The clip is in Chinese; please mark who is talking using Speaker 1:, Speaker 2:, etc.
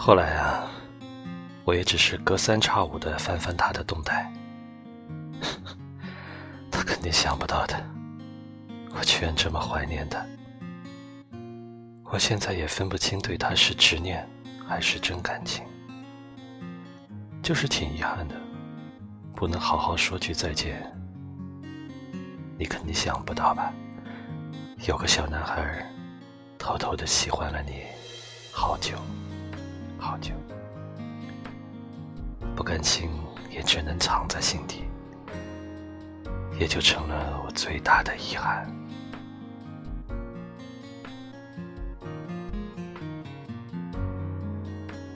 Speaker 1: 后来啊，我也只是隔三差五的翻翻他的动态，他肯定想不到的，我居然这么怀念他。我现在也分不清对他是执念还是真感情，就是挺遗憾的，不能好好说句再见。你肯定想不到吧？有个小男孩偷偷的喜欢了你好久就，不甘心也只能藏在心底，也就成了我最大的遗憾。